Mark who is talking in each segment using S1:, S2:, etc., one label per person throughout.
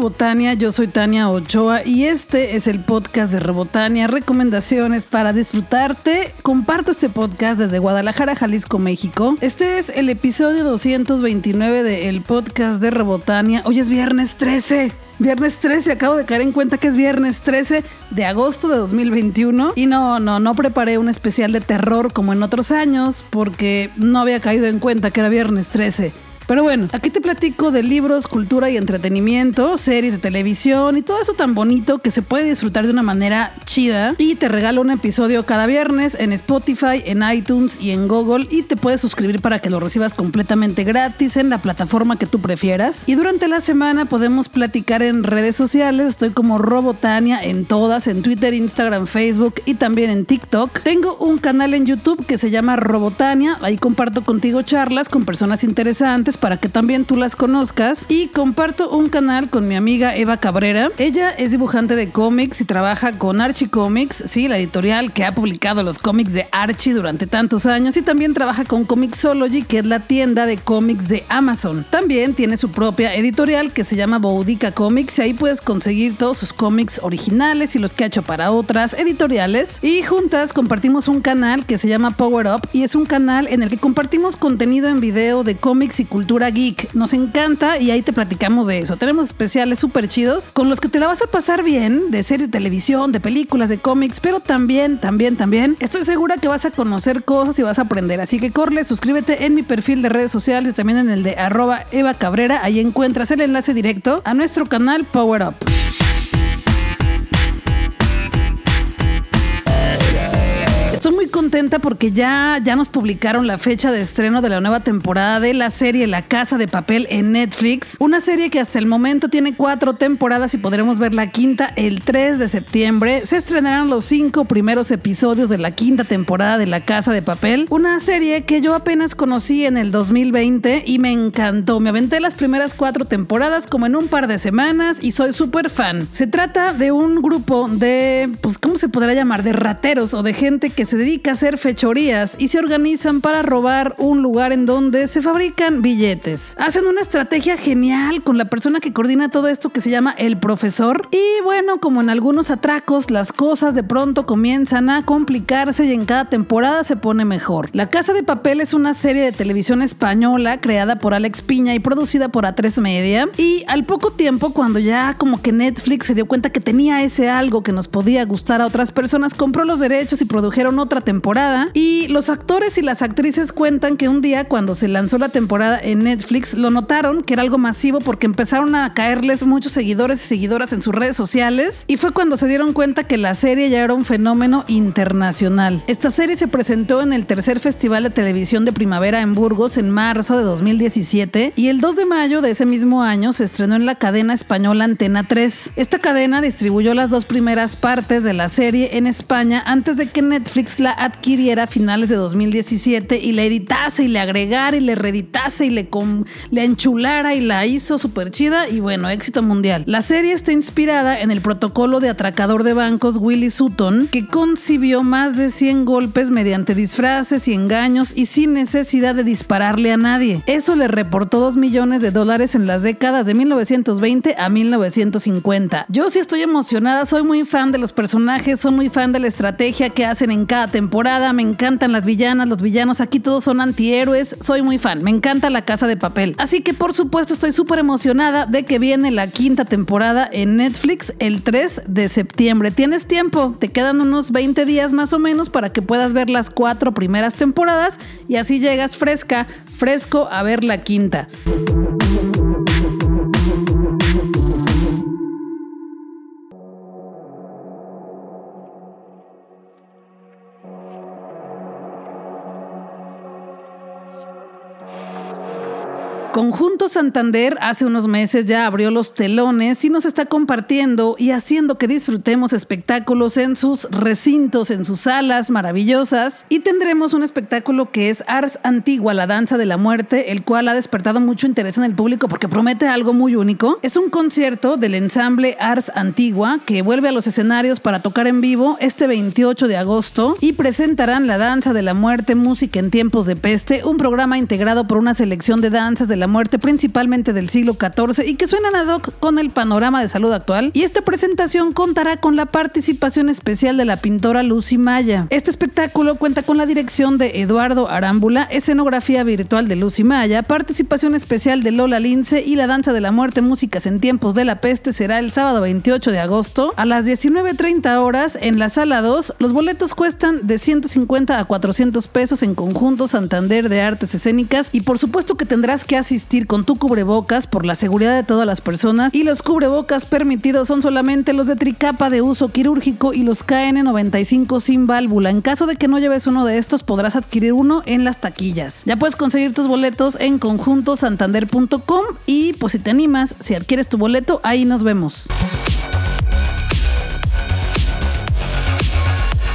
S1: Rebotania, yo soy Tania Ochoa y este es el podcast de Rebotania, recomendaciones para disfrutarte. Comparto este podcast desde Guadalajara, Jalisco, México. Este es el episodio 229 del podcast de Rebotania. Hoy es viernes 13. Viernes 13, acabo de caer en cuenta que es viernes 13 de agosto de 2021. Y no, no, no preparé un especial de terror como en otros años porque no había caído en cuenta que era viernes 13. Pero bueno, aquí te platico de libros, cultura y entretenimiento, series de televisión y todo eso tan bonito que se puede disfrutar de una manera chida. Y te regalo un episodio cada viernes en Spotify, en iTunes y en Google. Y te puedes suscribir para que lo recibas completamente gratis en la plataforma que tú prefieras. Y durante la semana podemos platicar en redes sociales. Estoy como Robotania en todas, en Twitter, Instagram, Facebook y también en TikTok. Tengo un canal en YouTube que se llama Robotania. Ahí comparto contigo charlas con personas interesantes para que también tú las conozcas. Y comparto un canal con mi amiga Eva Cabrera. Ella es dibujante de cómics y trabaja con Archie Comics, sí, la editorial que ha publicado los cómics de Archie durante tantos años. Y también trabaja con Comixology, que es la tienda de cómics de Amazon. También tiene su propia editorial que se llama Boudica Comics y ahí puedes conseguir todos sus cómics originales y los que ha hecho para otras editoriales. Y juntas compartimos un canal que se llama Power Up y es un canal en el que compartimos contenido en video de cómics y cultura geek. Nos encanta y ahí te platicamos de eso. Tenemos especiales súper chidos con los que te la vas a pasar bien de series de televisión, de películas, de cómics, pero también, también, también estoy segura que vas a conocer cosas y vas a aprender. Así que corre, suscríbete en mi perfil de redes sociales y también en el de arroba Eva Cabrera. Ahí encuentras el enlace directo a nuestro canal Power Up. Porque ya, ya nos publicaron la fecha de estreno de la nueva temporada de la serie La Casa de Papel en Netflix. Una serie que hasta el momento tiene cuatro temporadas y podremos ver la quinta el 3 de septiembre. Se estrenarán los cinco primeros episodios de la quinta temporada de La Casa de Papel. Una serie que yo apenas conocí en el 2020 y me encantó. Me aventé las primeras cuatro temporadas como en un par de semanas y soy súper fan. Se trata de un grupo de, pues, ¿cómo se podrá llamar? De rateros o de gente que se dedica hacer fechorías y se organizan para robar un lugar en donde se fabrican billetes. Hacen una estrategia genial con la persona que coordina todo esto que se llama el profesor. Y bueno, como en algunos atracos, las cosas de pronto comienzan a complicarse y en cada temporada se pone mejor. La Casa de Papel es una serie de televisión española creada por Alex Piña y producida por A3 Media. Y al poco tiempo, cuando ya como que Netflix se dio cuenta que tenía ese algo que nos podía gustar a otras personas, compró los derechos y produjeron otra temporada Y los actores y las actrices cuentan que un día cuando se lanzó la temporada en Netflix lo notaron que era algo masivo porque empezaron a caerles muchos seguidores y seguidoras en sus redes sociales. Y fue cuando se dieron cuenta que la serie ya era un fenómeno internacional. Esta serie se presentó en el tercer Festival de Televisión de Primavera en Burgos en marzo de 2017 y el 2 de mayo de ese mismo año se estrenó en la cadena española Antena 3. Esta cadena distribuyó las dos primeras partes de la serie en España antes de que Netflix la adquiriera a finales de 2017 y la editase y le agregara y le reeditase y le, le enchulara y la hizo súper chida y bueno, éxito mundial. La serie está inspirada en el protocolo de atracador de bancos Willie Sutton, que concibió más de 100 golpes mediante disfraces y engaños y sin necesidad de dispararle a nadie. Eso le reportó 2 millones de dólares en las décadas de 1920 a 1950. Yo sí estoy emocionada, soy muy fan de los personajes, soy muy fan de la estrategia que hacen en cada temporada me encantan las villanas, los villanos, aquí todos son antihéroes, soy muy fan, me encanta la casa de papel. Así que por supuesto estoy súper emocionada de que viene la quinta temporada en Netflix el 3 de septiembre. Tienes tiempo, te quedan unos 20 días más o menos para que puedas ver las cuatro primeras temporadas y así llegas fresca, fresco a ver la quinta. Conjunto Santander hace unos meses ya abrió los telones y nos está compartiendo y haciendo que disfrutemos espectáculos en sus recintos, en sus salas maravillosas. Y tendremos un espectáculo que es Ars Antigua, la danza de la muerte, el cual ha despertado mucho interés en el público porque promete algo muy único. Es un concierto del ensamble Ars Antigua que vuelve a los escenarios para tocar en vivo este 28 de agosto y presentarán la danza de la muerte, música en tiempos de peste, un programa integrado por una selección de danzas de la muerte principalmente del siglo XIV y que suenan ad hoc con el panorama de salud actual. Y esta presentación contará con la participación especial de la pintora Lucy Maya. Este espectáculo cuenta con la dirección de Eduardo Arámbula, escenografía virtual de Lucy Maya, participación especial de Lola Lince y la danza de la muerte músicas en tiempos de la peste será el sábado 28 de agosto a las 19.30 horas en la sala 2. Los boletos cuestan de 150 a 400 pesos en conjunto Santander de Artes Escénicas y por supuesto que tendrás que con tu cubrebocas por la seguridad de todas las personas y los cubrebocas permitidos son solamente los de tricapa de uso quirúrgico y los KN95 sin válvula. En caso de que no lleves uno de estos podrás adquirir uno en las taquillas. Ya puedes conseguir tus boletos en conjuntosantander.com y pues si te animas, si adquieres tu boleto, ahí nos vemos.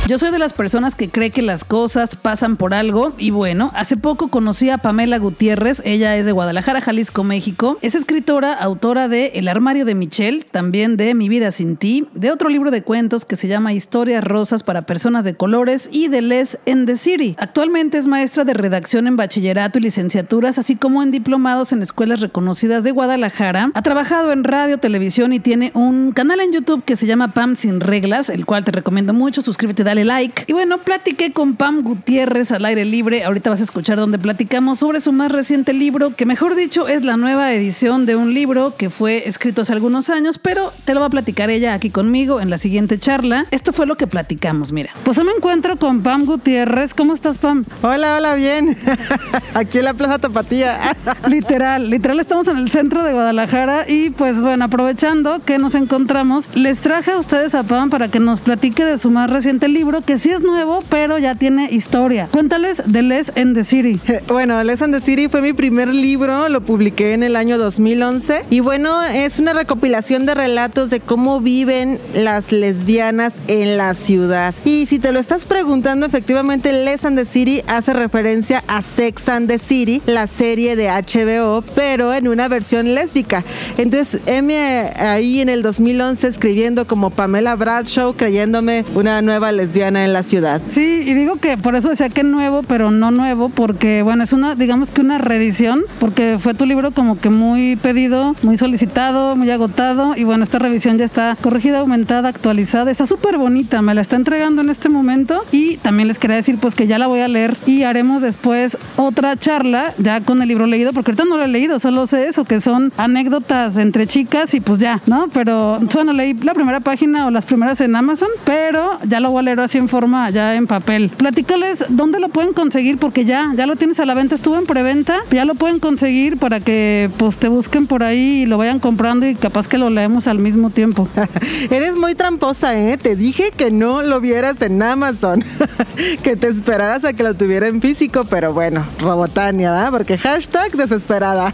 S1: Yo soy de las personas que cree que las cosas pasan por algo y bueno, hace poco conocí a Pamela Gutiérrez, ella es de Guadalajara, Jalisco, México. Es escritora, autora de El armario de Michelle, también de Mi vida sin ti, de otro libro de cuentos que se llama Historias rosas para personas de colores y de Les en the City. Actualmente es maestra de redacción en bachillerato y licenciaturas, así como en diplomados en escuelas reconocidas de Guadalajara. Ha trabajado en radio, televisión y tiene un canal en YouTube que se llama Pam sin reglas, el cual te recomiendo mucho. Suscríbete, dale like. Y bueno, platiqué con Pam Gutiérrez al aire libre. Ahorita vas a escuchar donde platicamos sobre su más reciente libro, que mejor dicho es la nueva edición de un libro que fue escrito hace algunos años, pero te lo va a platicar ella aquí conmigo en la siguiente charla. Esto fue lo que platicamos, mira. Pues me encuentro con Pam Gutiérrez. ¿Cómo estás, Pam?
S2: Hola, hola, bien. aquí en la Plaza Tapatía.
S1: literal, literal estamos en el centro de Guadalajara y pues bueno, aprovechando que nos encontramos, les traje a ustedes a Pam para que nos platique de su más reciente libro que sí es nuevo, pero ya tiene historia. Cuéntales de Les en the City.
S2: Bueno, Les and the City fue mi primer libro, lo publiqué en el año 2011 y bueno, es una recopilación de relatos de cómo viven las lesbianas en la ciudad. Y si te lo estás preguntando, efectivamente Les and the City hace referencia a Sex and the City, la serie de HBO, pero en una versión lésbica. Entonces, M ahí en el 2011 escribiendo como Pamela Bradshaw, creyéndome una nueva lesbiana en la ciudad.
S1: Sí, y digo que por eso decía que nuevo, pero no nuevo, porque bueno, es una, digamos que una reedición, porque fue tu libro como que muy pedido, muy solicitado, muy agotado, y bueno, esta revisión ya está corregida, aumentada, actualizada, está súper bonita, me la está entregando en este momento, y también les quería decir pues que ya la voy a leer y haremos después otra charla ya con el libro leído, porque ahorita no lo he leído, solo sé eso, que son anécdotas entre chicas y pues ya, ¿no? Pero bueno, leí la primera página o las primeras en Amazon, pero ya lo voy a leer así en forma ya en papel. Platícales dónde lo pueden conseguir porque ya, ya lo tienes a la venta, estuvo en preventa, ya lo pueden conseguir para que pues te busquen por ahí y lo vayan comprando y capaz que lo leemos al mismo tiempo.
S2: Eres muy tramposa, ¿eh? Te dije que no lo vieras en Amazon, que te esperaras a que lo tuviera en físico, pero bueno, Robotania, ¿verdad? Porque hashtag desesperada.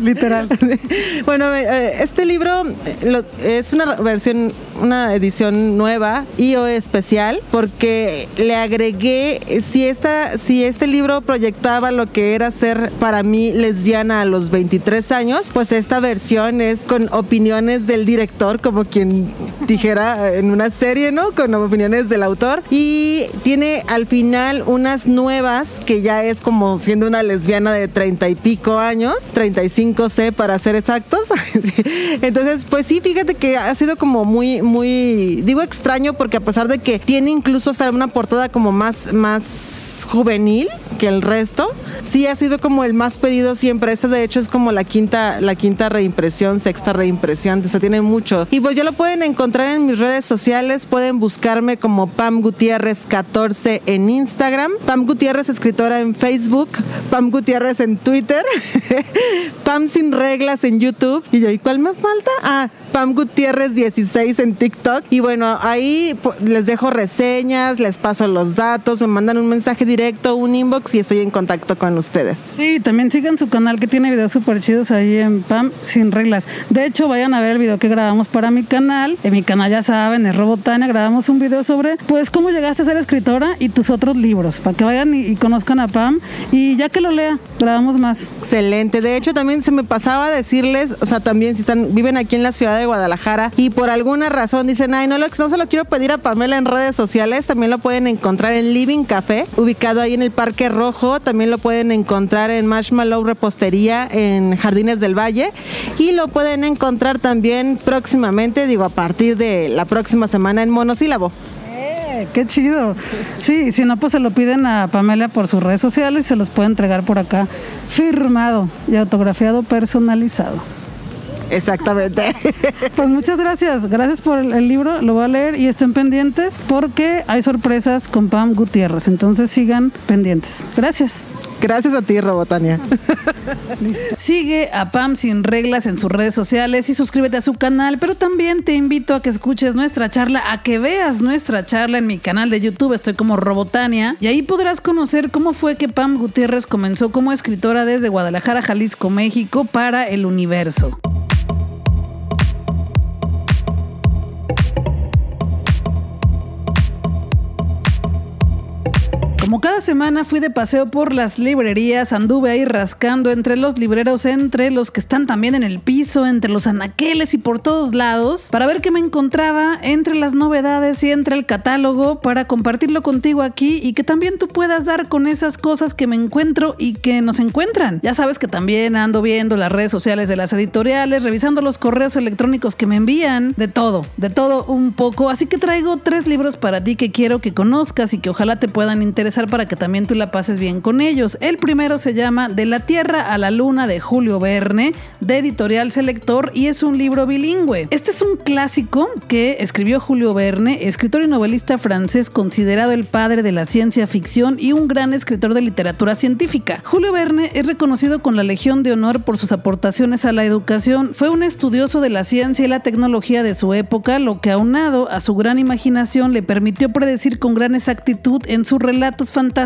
S1: literal.
S2: bueno, eh, este libro eh, es una versión, una edición nueva y o especial porque le agregué, si, esta, si este libro proyectaba lo que era ser para mí lesbiana a los 23 años, pues esta versión es con opiniones del director, como quien dijera en una serie, ¿no? Con opiniones del autor. Y tiene al final unas nuevas, que ya es como siendo una lesbiana de 30 y pico años, 35 C para ser exactos. Entonces, pues sí, fíjate que ha sido como muy, muy, digo extraño porque a pesar de que tiene incluso hasta una portada como más, más juvenil que el resto. Sí ha sido como el más pedido siempre. Este de hecho es como la quinta, la quinta reimpresión, sexta reimpresión. se tiene mucho. Y pues ya lo pueden encontrar en mis redes sociales. Pueden buscarme como Pam Gutiérrez 14 en Instagram. Pam Gutiérrez escritora en Facebook. Pam Gutiérrez en Twitter. Pam sin reglas en YouTube. Y yo, ¿y cuál me falta? Ah, Pam Gutiérrez 16 en TikTok. Y bueno, ahí les dejo reseñas, les paso los datos, me mandan un mensaje directo, un inbox y estoy en contacto con ustedes.
S1: Sí, también sigan su canal que tiene videos súper chidos ahí en Pam sin reglas. De hecho, vayan a ver el video que grabamos para mi canal. En mi canal ya saben, es Robotania, grabamos un video sobre pues cómo llegaste a ser escritora y tus otros libros, para que vayan y, conozcan a Pam. Y ya que lo lea, grabamos más.
S2: Excelente. De hecho, también se me pasaba a decirles, o sea, también si están, viven aquí en la ciudad de Guadalajara y por alguna razón dicen, ay, no, lo, no se lo quiero pedir a Pamela en redes sociales, también lo pueden encontrar en Living Café, ubicado ahí en el Parque Rojo, también lo pueden encontrar en Marshmallow Repostería en Jardines del Valle y lo pueden encontrar también próximamente, digo, a partir de la próxima semana en Monosílabo.
S1: Eh, qué chido. Sí, si no, pues se lo piden a Pamela por sus redes sociales y se los puede entregar por acá firmado y autografiado personalizado.
S2: Exactamente.
S1: Pues muchas gracias. Gracias por el, libro. Lo voy a leer y estén pendientes porque hay sorpresas con Pam Gutiérrez. Entonces sigan pendientes. Gracias.
S2: Gracias a ti, Robotania.
S1: Sigue a Pam Sin Reglas en sus redes sociales y suscríbete a su canal, pero también te invito a que escuches nuestra charla, a que veas nuestra charla en mi canal de YouTube, estoy como Robotania, y ahí podrás conocer cómo fue que Pam Gutiérrez comenzó como escritora desde Guadalajara, Jalisco, México, para el universo. Cada semana fui de paseo por las librerías, anduve ahí rascando entre los libreros, entre los que están también en el piso, entre los anaqueles y por todos lados, para ver qué me encontraba entre las novedades y entre el catálogo, para compartirlo contigo aquí y que también tú puedas dar con esas cosas que me encuentro y que nos encuentran. Ya sabes que también ando viendo las redes sociales de las editoriales, revisando los correos electrónicos que me envían, de todo, de todo un poco. Así que traigo tres libros para ti que quiero que conozcas y que ojalá te puedan interesar para que también tú la pases bien con ellos. El primero se llama De la Tierra a la Luna de Julio Verne, de Editorial Selector, y es un libro bilingüe. Este es un clásico que escribió Julio Verne, escritor y novelista francés considerado el padre de la ciencia ficción y un gran escritor de literatura científica. Julio Verne es reconocido con la Legión de Honor por sus aportaciones a la educación. Fue un estudioso de la ciencia y la tecnología de su época, lo que aunado a su gran imaginación le permitió predecir con gran exactitud en sus relatos fantásticos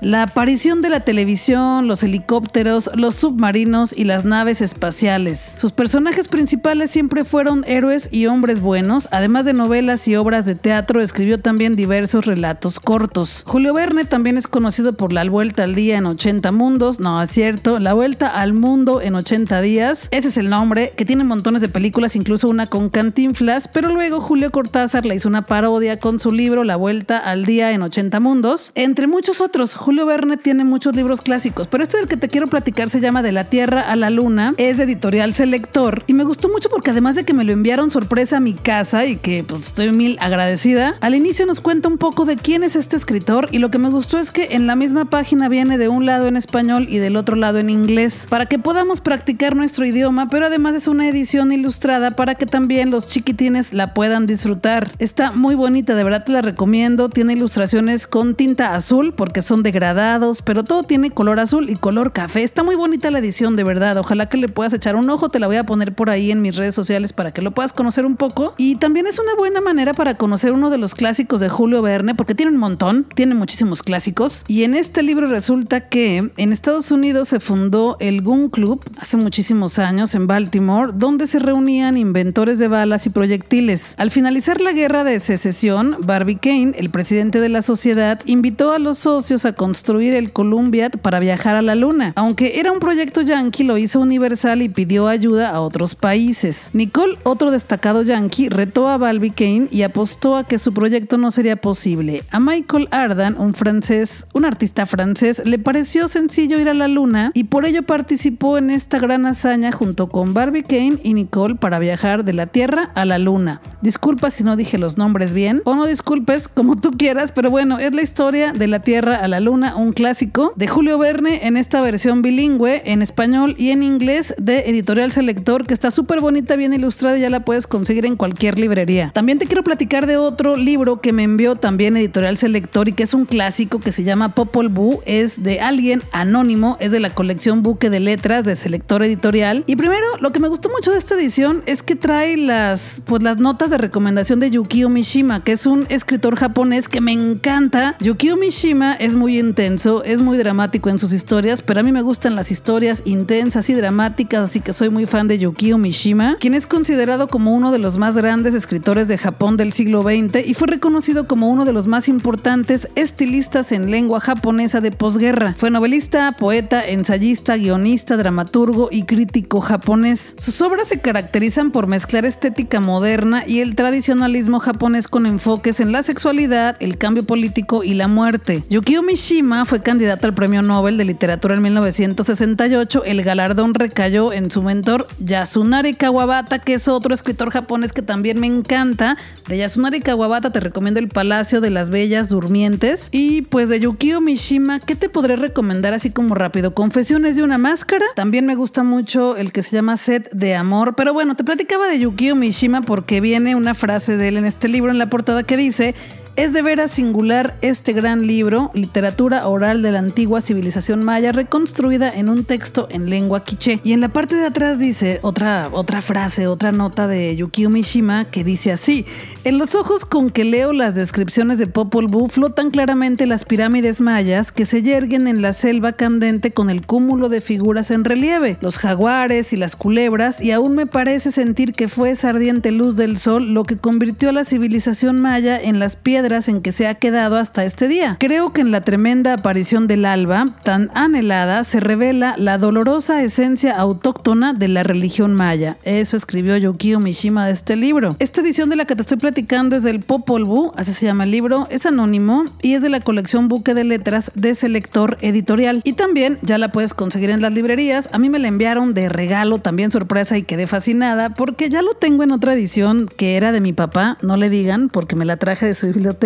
S1: la aparición de la televisión, los helicópteros, los submarinos y las naves espaciales. Sus personajes principales siempre fueron héroes y hombres buenos, además de novelas y obras de teatro, escribió también diversos relatos cortos. Julio Verne también es conocido por La Vuelta al Día en 80 Mundos, no es cierto, La Vuelta al Mundo en 80 Días, ese es el nombre, que tiene montones de películas, incluso una con Cantinflas, pero luego Julio Cortázar le hizo una parodia con su libro La Vuelta al Día en 80 Mundos, entre muchos otros. Julio Verne tiene muchos libros clásicos, pero este del que te quiero platicar se llama De la Tierra a la Luna, es editorial Selector y me gustó mucho porque además de que me lo enviaron sorpresa a mi casa y que pues estoy mil agradecida, al inicio nos cuenta un poco de quién es este escritor y lo que me gustó es que en la misma página viene de un lado en español y del otro lado en inglés para que podamos practicar nuestro idioma, pero además es una edición ilustrada para que también los chiquitines la puedan disfrutar. Está muy bonita, de verdad te la recomiendo, tiene ilustraciones con tinta azul porque son degradados, pero todo tiene color azul y color café. Está muy bonita la edición, de verdad. Ojalá que le puedas echar un ojo. Te la voy a poner por ahí en mis redes sociales para que lo puedas conocer un poco. Y también es una buena manera para conocer uno de los clásicos de Julio Verne, porque tiene un montón, tiene muchísimos clásicos. Y en este libro resulta que en Estados Unidos se fundó el Gun Club hace muchísimos años en Baltimore, donde se reunían inventores de balas y proyectiles. Al finalizar la guerra de secesión, Barbie Kane, el presidente de la sociedad, invitó a los socios a construir el Columbia para viajar a la Luna. Aunque era un proyecto yankee, lo hizo Universal y pidió ayuda a otros países. Nicole, otro destacado yankee, retó a Balby Kane y apostó a que su proyecto no sería posible. A Michael Ardan, un francés, un artista francés, le pareció sencillo ir a la Luna y por ello participó en esta gran hazaña junto con Barbie Kane y Nicole para viajar de la Tierra a la Luna. Disculpa si no dije los nombres bien, o no disculpes, como tú quieras, pero bueno, es la historia de la Tierra a la Luna, un clásico de Julio Verne en esta versión bilingüe en español y en inglés de Editorial Selector que está súper bonita, bien ilustrada y ya la puedes conseguir en cualquier librería. También te quiero platicar de otro libro que me envió también Editorial Selector y que es un clásico que se llama Popol Vuh, es de alguien anónimo, es de la colección Buque de Letras de Selector Editorial. Y primero, lo que me gustó mucho de esta edición es que trae las, pues, las notas de recomendación de Yukio Mishima, que es un escritor japonés que me encanta. Yukio Mishima Es muy intenso, es muy dramático en sus historias, pero a mí me gustan las historias intensas y dramáticas, así que soy muy fan de Yukio Mishima, quien es considerado como uno de los más grandes escritores de Japón del siglo XX y fue reconocido como uno de los más importantes estilistas en lengua japonesa de posguerra. Fue novelista, poeta, ensayista, guionista, dramaturgo y crítico japonés. Sus obras se caracterizan por mezclar estética moderna y el tradicionalismo japonés con enfoques en la sexualidad, el cambio político y la muerte. Yukio Mishima fue candidato al Premio Nobel de Literatura en 1968. El galardón recayó en su mentor Yasunari Kawabata, que es otro escritor japonés que también me encanta. De Yasunari Kawabata te recomiendo El Palacio de las Bellas Durmientes. Y pues de Yukio Mishima, ¿qué te podré recomendar así como rápido? Confesiones de una máscara. También me gusta mucho el que se llama Set de Amor. Pero bueno, te platicaba de Yukio Mishima porque viene una frase de él en este libro en la portada que dice es de veras singular este gran libro, literatura oral de la antigua civilización maya, reconstruida en un texto en lengua quiché. Y en la parte de atrás dice otra, otra frase, otra nota de Yukio Mishima que dice así: En los ojos con que leo las descripciones de Popol Vuh flotan claramente las pirámides mayas que se yerguen en la selva candente con el cúmulo de figuras en relieve, los jaguares y las culebras, y aún me parece sentir que fue esa ardiente luz del sol lo que convirtió a la civilización maya en las piedras en que se ha quedado hasta este día. Creo que en la tremenda aparición del alba, tan anhelada, se revela la dolorosa esencia autóctona de la religión maya. Eso escribió Yukio Mishima de este libro. Esta edición de la que te estoy platicando es del Popol Vuh, así se llama el libro, es anónimo y es de la colección Buque de Letras de Selector Editorial. Y también ya la puedes conseguir en las librerías. A mí me la enviaron de regalo, también sorpresa y quedé fascinada porque ya lo tengo en otra edición que era de mi papá, no le digan porque me la traje de su biblioteca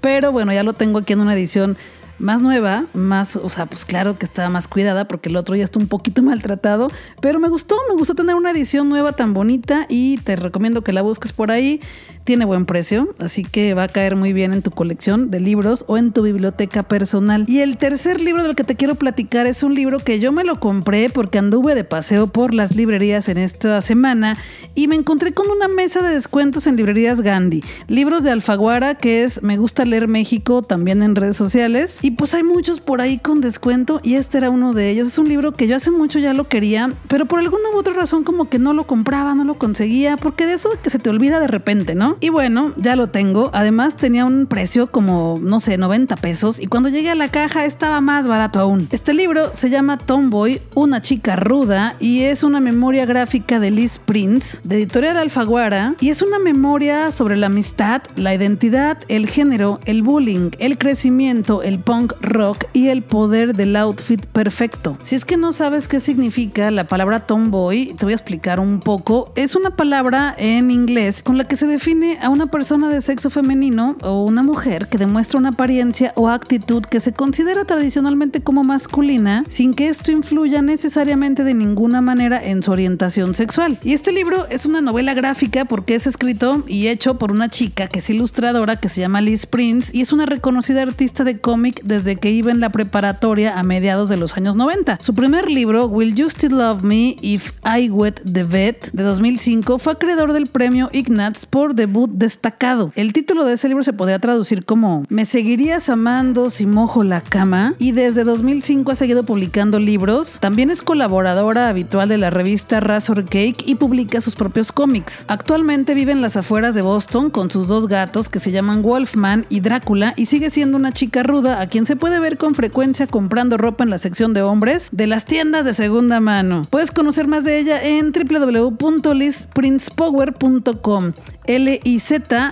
S1: pero bueno, ya lo tengo aquí en una edición más nueva, más, o sea, pues claro que está más cuidada porque el otro ya está un poquito maltratado, pero me gustó, me gustó tener una edición nueva tan bonita y te recomiendo que la busques por ahí. Tiene buen precio, así que va a caer muy bien en tu colección de libros o en tu biblioteca personal. Y el tercer libro del que te quiero platicar es un libro que yo me lo compré porque anduve de paseo por las librerías en esta semana y me encontré con una mesa de descuentos en librerías Gandhi. Libros de Alfaguara, que es Me gusta leer México, también en redes sociales. Y pues hay muchos por ahí con descuento y este era uno de ellos. Es un libro que yo hace mucho ya lo quería, pero por alguna u otra razón como que no lo compraba, no lo conseguía, porque de eso que se te olvida de repente, ¿no? Y bueno, ya lo tengo. Además tenía un precio como, no sé, 90 pesos y cuando llegué a la caja estaba más barato aún. Este libro se llama Tomboy, una chica ruda y es una memoria gráfica de Liz Prince, de editorial Alfaguara, y es una memoria sobre la amistad, la identidad, el género, el bullying, el crecimiento, el punk rock y el poder del outfit perfecto. Si es que no sabes qué significa la palabra tomboy, te voy a explicar un poco. Es una palabra en inglés con la que se define a una persona de sexo femenino o una mujer que demuestra una apariencia o actitud que se considera tradicionalmente como masculina sin que esto influya necesariamente de ninguna manera en su orientación sexual. Y este libro es una novela gráfica porque es escrito y hecho por una chica que es ilustradora que se llama Liz Prince y es una reconocida artista de cómic desde que iba en la preparatoria a mediados de los años 90. Su primer libro, Will You Still Love Me If I Wet the Vet, de 2005, fue acreedor del premio Ignatz por The destacado. El título de ese libro se podría traducir como Me seguirías amando si mojo la cama y desde 2005 ha seguido publicando libros. También es colaboradora habitual de la revista Razor Cake y publica sus propios cómics. Actualmente vive en las afueras de Boston con sus dos gatos que se llaman Wolfman y Drácula y sigue siendo una chica ruda quien se puede ver con frecuencia comprando ropa en la sección de hombres de las tiendas de segunda mano. Puedes conocer más de ella en www.lisprincepower.com. L-I-Z-P-R-I-N-C-E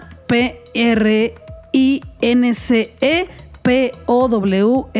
S1: P-O-W-E-R.com.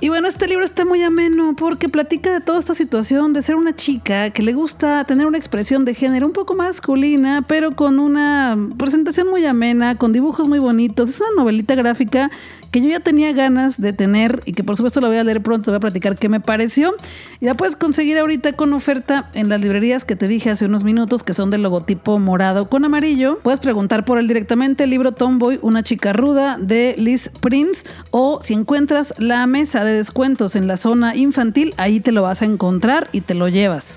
S1: Y bueno, este libro está muy ameno porque platica de toda esta situación de ser una chica que le gusta tener una expresión de género un poco masculina, pero con una presentación muy amena, con dibujos muy bonitos. Es una novelita gráfica que yo ya tenía ganas de tener y que por supuesto la voy a leer pronto, te voy a platicar qué me pareció. Y la puedes conseguir ahorita con oferta en las librerías que te dije hace unos minutos, que son del logotipo morado con amarillo. Puedes preguntar por él directamente, el libro Tomboy, una chica ruda de Liz Prince, o si encuentras la mesa de descuentos en la zona infantil, ahí te lo vas a encontrar y te lo llevas.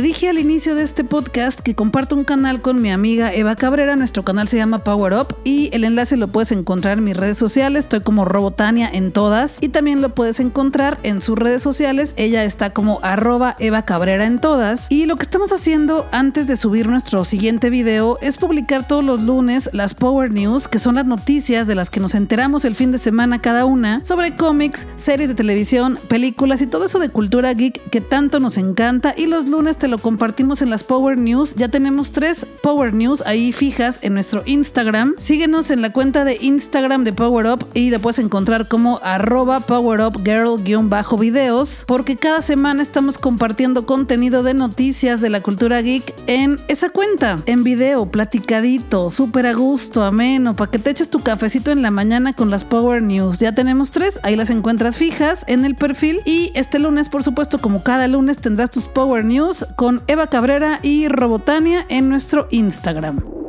S1: Te dije al inicio de este podcast que comparto un canal con mi amiga Eva Cabrera. Nuestro canal se llama Power Up y el enlace lo puedes encontrar en mis redes sociales. Estoy como Robotania en todas y también lo puedes encontrar en sus redes sociales. Ella está como arroba Eva en todas. Y lo que estamos haciendo antes de subir nuestro siguiente video es publicar todos los lunes las Power News, que son las noticias de las que nos enteramos el fin de semana cada una sobre cómics, series de televisión, películas y todo eso de cultura geek que tanto nos encanta. Y los lunes te lo compartimos en las Power News. Ya tenemos tres Power News ahí fijas en nuestro Instagram. Síguenos en la cuenta de Instagram de Power Up y la puedes encontrar como arroba Power Up Girl-videos porque cada semana estamos compartiendo contenido de noticias de la cultura geek en esa cuenta, en video, platicadito, súper a gusto, ameno, para que te eches tu cafecito en la mañana con las Power News. Ya tenemos tres, ahí las encuentras fijas en el perfil y este lunes, por supuesto, como cada lunes, tendrás tus Power News con Eva Cabrera y Robotania en nuestro Instagram.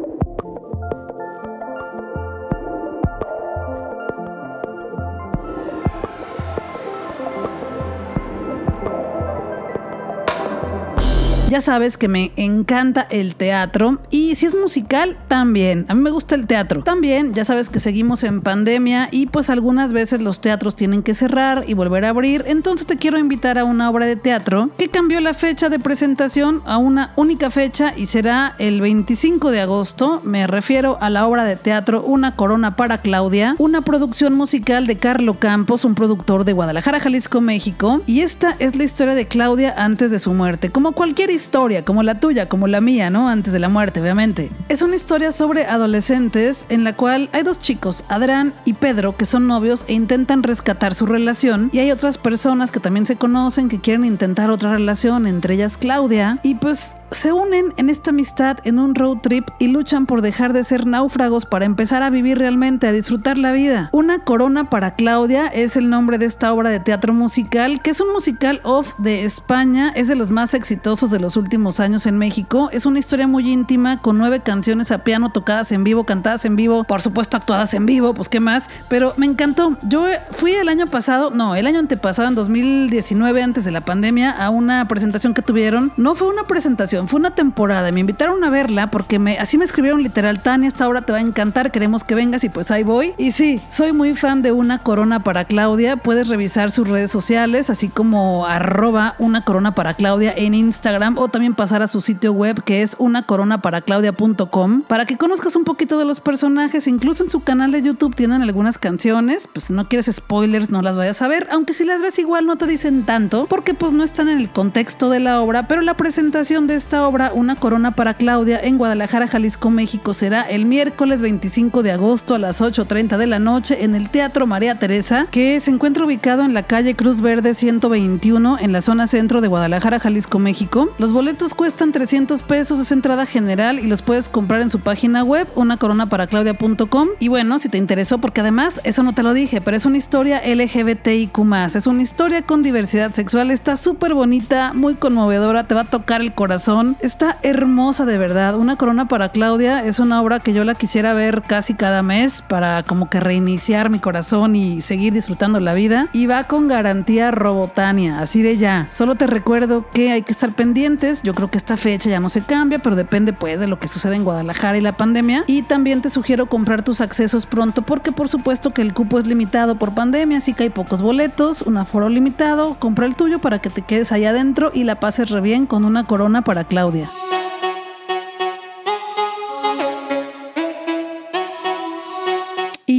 S1: Ya sabes que me encanta el teatro y si es musical, también. A mí me gusta el teatro. También, ya sabes que seguimos en pandemia y pues algunas veces los teatros tienen que cerrar y volver a abrir. Entonces te quiero invitar a una obra de teatro que cambió la fecha de presentación a una única fecha y será el 25 de agosto. Me refiero a la obra de teatro Una Corona para Claudia, una producción musical de Carlo Campos, un productor de Guadalajara, Jalisco, México. Y esta es la historia de Claudia antes de su muerte. Como cualquier historia historia, como la tuya, como la mía, ¿no? Antes de la muerte, obviamente. Es una historia sobre adolescentes en la cual hay dos chicos, Adrián y Pedro, que son novios e intentan rescatar su relación. Y hay otras personas que también se conocen que quieren intentar otra relación, entre ellas Claudia. Y pues se unen en esta amistad en un road trip y luchan por dejar de ser náufragos para empezar a vivir realmente, a disfrutar la vida. Una corona para Claudia es el nombre de esta obra de teatro musical, que es un musical off de España, es de los más exitosos de los últimos años en México. Es una historia muy íntima con nueve canciones a piano tocadas en vivo, cantadas en vivo, por supuesto actuadas en vivo, pues qué más. Pero me encantó. Yo fui el año pasado, no, el año antepasado, en 2019, antes de la pandemia, a una presentación que tuvieron. No fue una presentación, fue una temporada. Me invitaron a verla porque me, así me escribieron literal, Tania, esta hora te va a encantar, queremos que vengas y pues ahí voy. Y sí, soy muy fan de Una Corona para Claudia. Puedes revisar sus redes sociales, así como arroba una corona para Claudia en Instagram o también pasar a su sitio web que es unacoronaparaclaudia.com para que conozcas un poquito de los personajes. Incluso en su canal de YouTube tienen algunas canciones. Pues si no quieres spoilers, no las vayas a ver. Aunque si las ves igual no te dicen tanto porque pues no están en el contexto de la obra. Pero la presentación de esta obra, Una Corona para Claudia, en Guadalajara, Jalisco, México, será el miércoles 25 de agosto a las 8.30 de la noche en el Teatro María Teresa, que se encuentra ubicado en la calle Cruz Verde 121 en la zona centro de Guadalajara, Jalisco, México. Los boletos cuestan 300 pesos, es entrada general y los puedes comprar en su página web, unacoronaparaclaudia.com. Y bueno, si te interesó, porque además, eso no te lo dije, pero es una historia LGBTIQ. Es una historia con diversidad sexual, está súper bonita, muy conmovedora, te va a tocar el corazón. Está hermosa de verdad. Una corona para Claudia es una obra que yo la quisiera ver casi cada mes para como que reiniciar mi corazón y seguir disfrutando la vida. Y va con garantía Robotania, así de ya. Solo te recuerdo que hay que estar yo creo que esta fecha ya no se cambia, pero depende pues de lo que sucede en Guadalajara y la pandemia. Y también te sugiero comprar tus accesos pronto porque por supuesto que el cupo es limitado por pandemia, así que hay pocos boletos, un aforo limitado. Compra el tuyo para que te quedes allá adentro y la pases re bien con una corona para Claudia.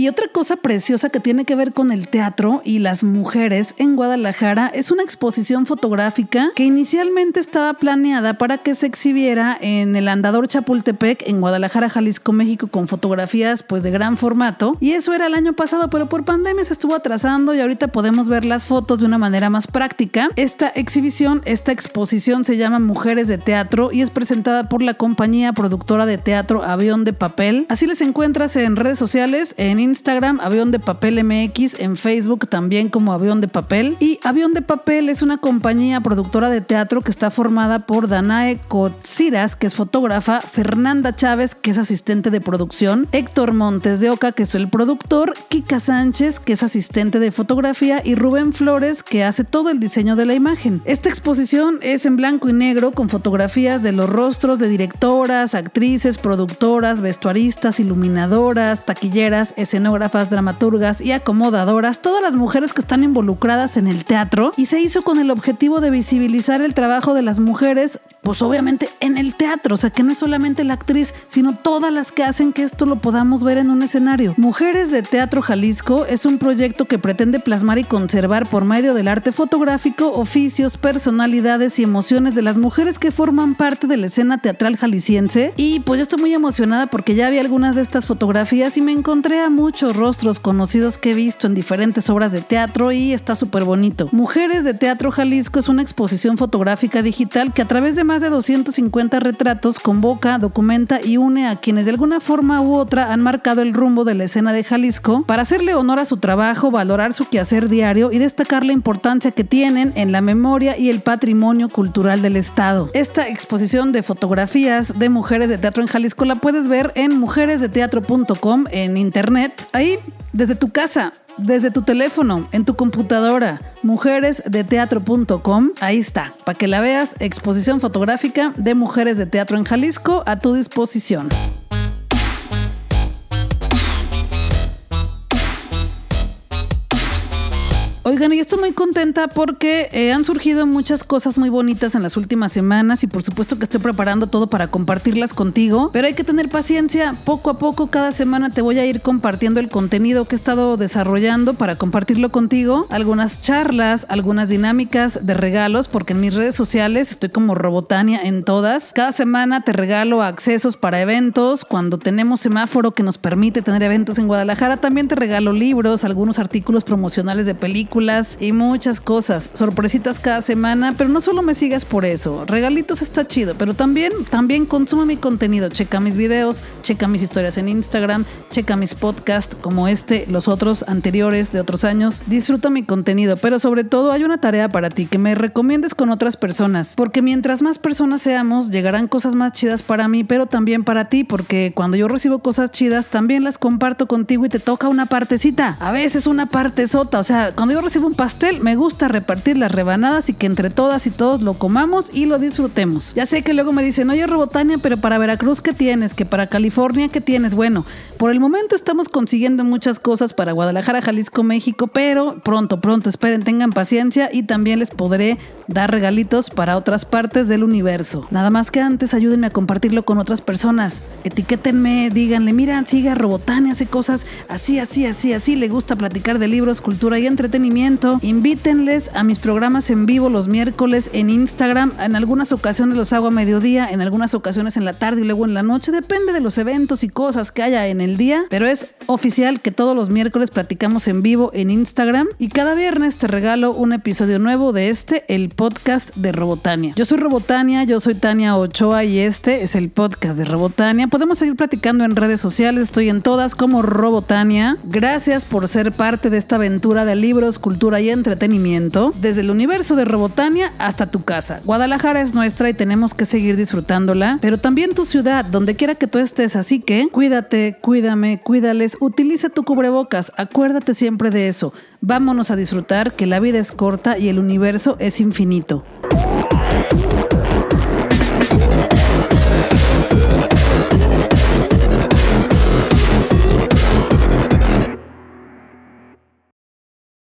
S1: Y otra cosa preciosa que tiene que ver con el teatro y las mujeres en Guadalajara es una exposición fotográfica que inicialmente estaba planeada para que se exhibiera en el Andador Chapultepec en Guadalajara, Jalisco, México con fotografías pues de gran formato y eso era el año pasado, pero por pandemia se estuvo atrasando y ahorita podemos ver las fotos de una manera más práctica. Esta exhibición, esta exposición se llama Mujeres de Teatro y es presentada por la compañía productora de teatro Avión de Papel. Así les encuentras en redes sociales, en Instagram Instagram, Avión de Papel MX, en Facebook también como Avión de Papel. Y Avión de Papel es una compañía productora de teatro que está formada por Danae Cotsiras, que es fotógrafa, Fernanda Chávez, que es asistente de producción, Héctor Montes de Oca, que es el productor, Kika Sánchez, que es asistente de fotografía, y Rubén Flores, que hace todo el diseño de la imagen. Esta exposición es en blanco y negro con fotografías de los rostros de directoras, actrices, productoras, vestuaristas, iluminadoras, taquilleras, escenógrafas, dramaturgas y acomodadoras, todas las mujeres que están involucradas en el teatro y se hizo con el objetivo de visibilizar el trabajo de las mujeres pues obviamente en el teatro, o sea que no es solamente la actriz, sino todas las que hacen que esto lo podamos ver en un escenario. Mujeres de Teatro Jalisco es un proyecto que pretende plasmar y conservar por medio del arte fotográfico oficios, personalidades y emociones de las mujeres que forman parte de la escena teatral jalisciense. Y pues yo estoy muy emocionada porque ya vi algunas de estas fotografías y me encontré a muchos rostros conocidos que he visto en diferentes obras de teatro y está súper bonito. Mujeres de Teatro Jalisco es una exposición fotográfica digital que a través de más de 250 retratos convoca, documenta y une a quienes de alguna forma u otra han marcado el rumbo de la escena de Jalisco para hacerle honor a su trabajo, valorar su quehacer diario y destacar la importancia que tienen en la memoria y el patrimonio cultural del Estado. Esta exposición de fotografías de mujeres de teatro en Jalisco la puedes ver en mujeresdeteatro.com en internet. Ahí, desde tu casa, desde tu teléfono, en tu computadora, mujeresdeteatro.com, ahí está, para que la veas, exposición fotográfica de mujeres de teatro en Jalisco a tu disposición. Oigan, y estoy muy contenta porque eh, han surgido muchas cosas muy bonitas en las últimas semanas y por supuesto que estoy preparando todo para compartirlas contigo, pero hay que tener paciencia, poco a poco cada semana te voy a ir compartiendo el contenido que he estado desarrollando para compartirlo contigo, algunas charlas, algunas dinámicas de regalos, porque en mis redes sociales estoy como Robotania en todas. Cada semana te regalo accesos para eventos, cuando tenemos semáforo que nos permite tener eventos en Guadalajara, también te regalo libros, algunos artículos promocionales de películas, y muchas cosas. Sorpresitas cada semana, pero no solo me sigas por eso. Regalitos está chido, pero también, también consume mi contenido. Checa mis videos, checa mis historias en Instagram, checa mis podcasts como este, los otros anteriores de otros años. Disfruta mi contenido, pero sobre todo hay una tarea para ti, que me recomiendes con otras personas. Porque mientras más personas seamos, llegarán cosas más chidas para mí, pero también para ti, porque cuando yo recibo cosas chidas, también las comparto contigo y te toca una partecita. A veces una parte sota, o sea, cuando yo recibo un pastel, me gusta repartir las rebanadas y que entre todas y todos lo comamos y lo disfrutemos. Ya sé que luego me dicen, oye Robotania, pero para Veracruz, ¿qué tienes? Que para California, ¿qué tienes? Bueno, por el momento estamos consiguiendo muchas cosas para Guadalajara, Jalisco, México, pero pronto, pronto, esperen, tengan paciencia y también les podré dar regalitos para otras partes del universo. Nada más que antes, ayúdenme a compartirlo con otras personas. Etiquétenme, díganle, mira, siga Robotania, hace cosas así, así, así, así, le gusta platicar de libros, cultura y entretenimiento Invítenles a mis programas en vivo los miércoles en Instagram. En algunas ocasiones los hago a mediodía, en algunas ocasiones en la tarde y luego en la noche. Depende de los eventos y cosas que haya en el día. Pero es oficial que todos los miércoles platicamos en vivo en Instagram. Y cada viernes te regalo un episodio nuevo de este, el podcast de Robotania. Yo soy Robotania, yo soy Tania Ochoa y este es el podcast de Robotania. Podemos seguir platicando en redes sociales. Estoy en todas como Robotania. Gracias por ser parte de esta aventura de libros, cultura y entretenimiento, desde el universo de Robotania hasta tu casa. Guadalajara es nuestra y tenemos que seguir disfrutándola, pero también tu ciudad, donde quiera que tú estés, así que cuídate, cuídame, cuídales, utiliza tu cubrebocas, acuérdate siempre de eso. Vámonos a disfrutar que la vida es corta y el universo es infinito.